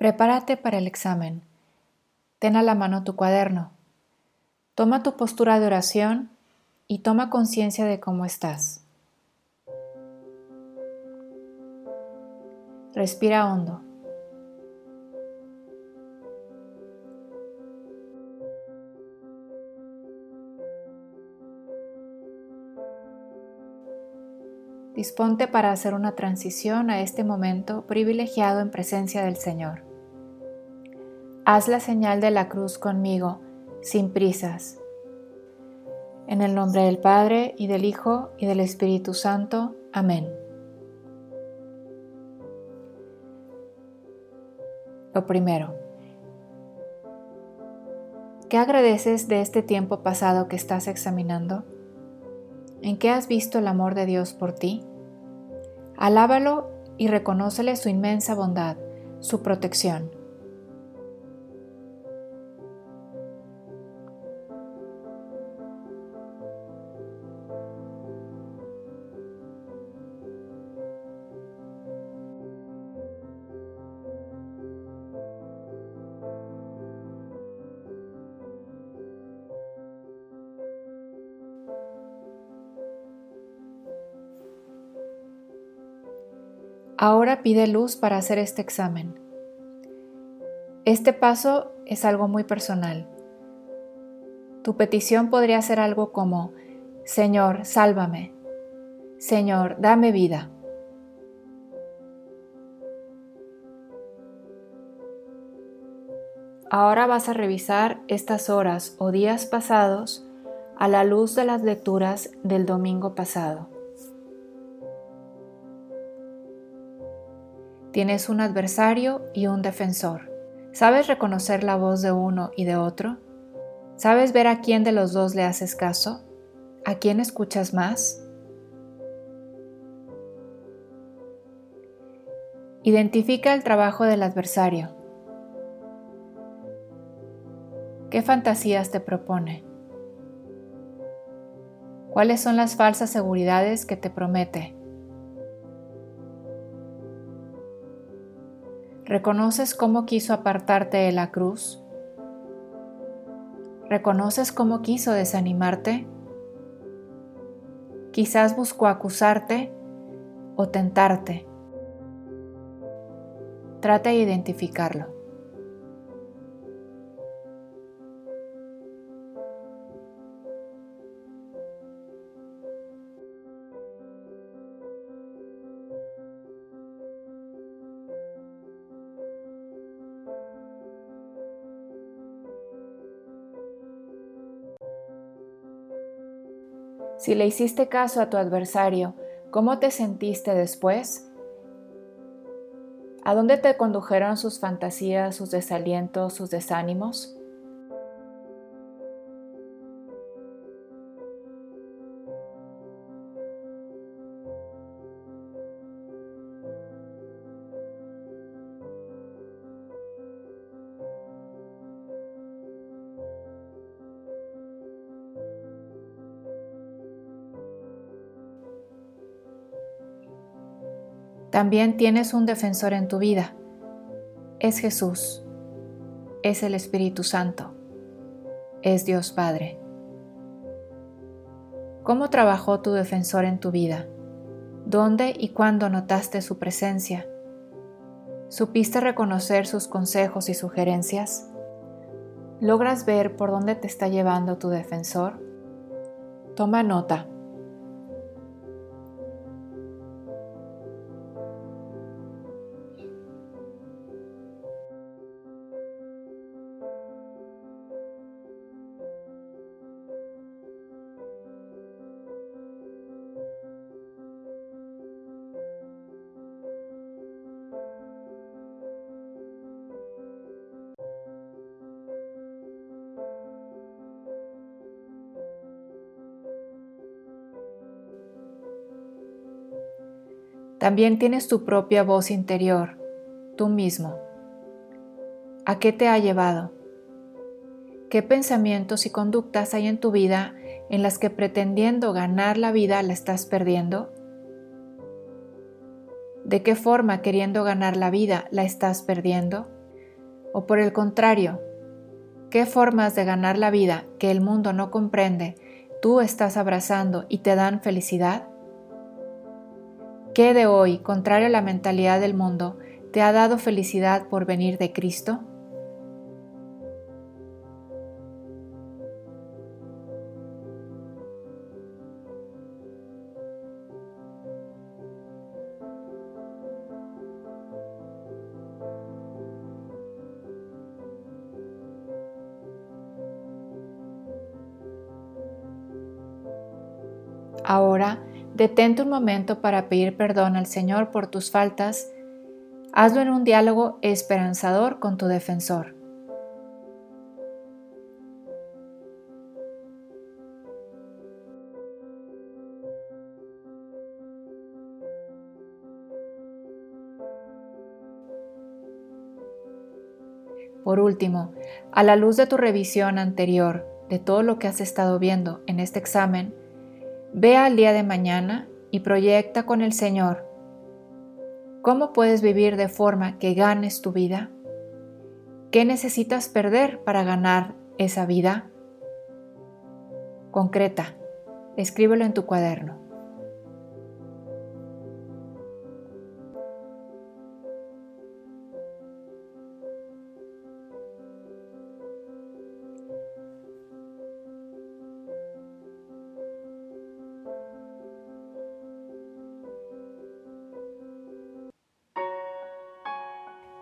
Prepárate para el examen. Ten a la mano tu cuaderno. Toma tu postura de oración y toma conciencia de cómo estás. Respira hondo. Disponte para hacer una transición a este momento privilegiado en presencia del Señor. Haz la señal de la cruz conmigo, sin prisas. En el nombre del Padre, y del Hijo, y del Espíritu Santo. Amén. Lo primero. ¿Qué agradeces de este tiempo pasado que estás examinando? ¿En qué has visto el amor de Dios por ti? Alábalo y reconócele su inmensa bondad, su protección. Ahora pide luz para hacer este examen. Este paso es algo muy personal. Tu petición podría ser algo como, Señor, sálvame. Señor, dame vida. Ahora vas a revisar estas horas o días pasados a la luz de las lecturas del domingo pasado. Tienes un adversario y un defensor. ¿Sabes reconocer la voz de uno y de otro? ¿Sabes ver a quién de los dos le haces caso? ¿A quién escuchas más? Identifica el trabajo del adversario. ¿Qué fantasías te propone? ¿Cuáles son las falsas seguridades que te promete? ¿Reconoces cómo quiso apartarte de la cruz? ¿Reconoces cómo quiso desanimarte? Quizás buscó acusarte o tentarte. Trata de identificarlo. Si le hiciste caso a tu adversario, ¿cómo te sentiste después? ¿A dónde te condujeron sus fantasías, sus desalientos, sus desánimos? También tienes un defensor en tu vida. Es Jesús. Es el Espíritu Santo. Es Dios Padre. ¿Cómo trabajó tu defensor en tu vida? ¿Dónde y cuándo notaste su presencia? ¿Supiste reconocer sus consejos y sugerencias? ¿Logras ver por dónde te está llevando tu defensor? Toma nota. También tienes tu propia voz interior, tú mismo. ¿A qué te ha llevado? ¿Qué pensamientos y conductas hay en tu vida en las que pretendiendo ganar la vida la estás perdiendo? ¿De qué forma queriendo ganar la vida la estás perdiendo? O por el contrario, ¿qué formas de ganar la vida que el mundo no comprende tú estás abrazando y te dan felicidad? ¿Qué de hoy, contrario a la mentalidad del mundo, te ha dado felicidad por venir de Cristo? Ahora, detente un momento para pedir perdón al Señor por tus faltas. Hazlo en un diálogo esperanzador con tu defensor. Por último, a la luz de tu revisión anterior de todo lo que has estado viendo en este examen, Ve al día de mañana y proyecta con el Señor cómo puedes vivir de forma que ganes tu vida. ¿Qué necesitas perder para ganar esa vida? Concreta, escríbelo en tu cuaderno.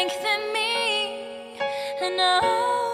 strengthen me. And I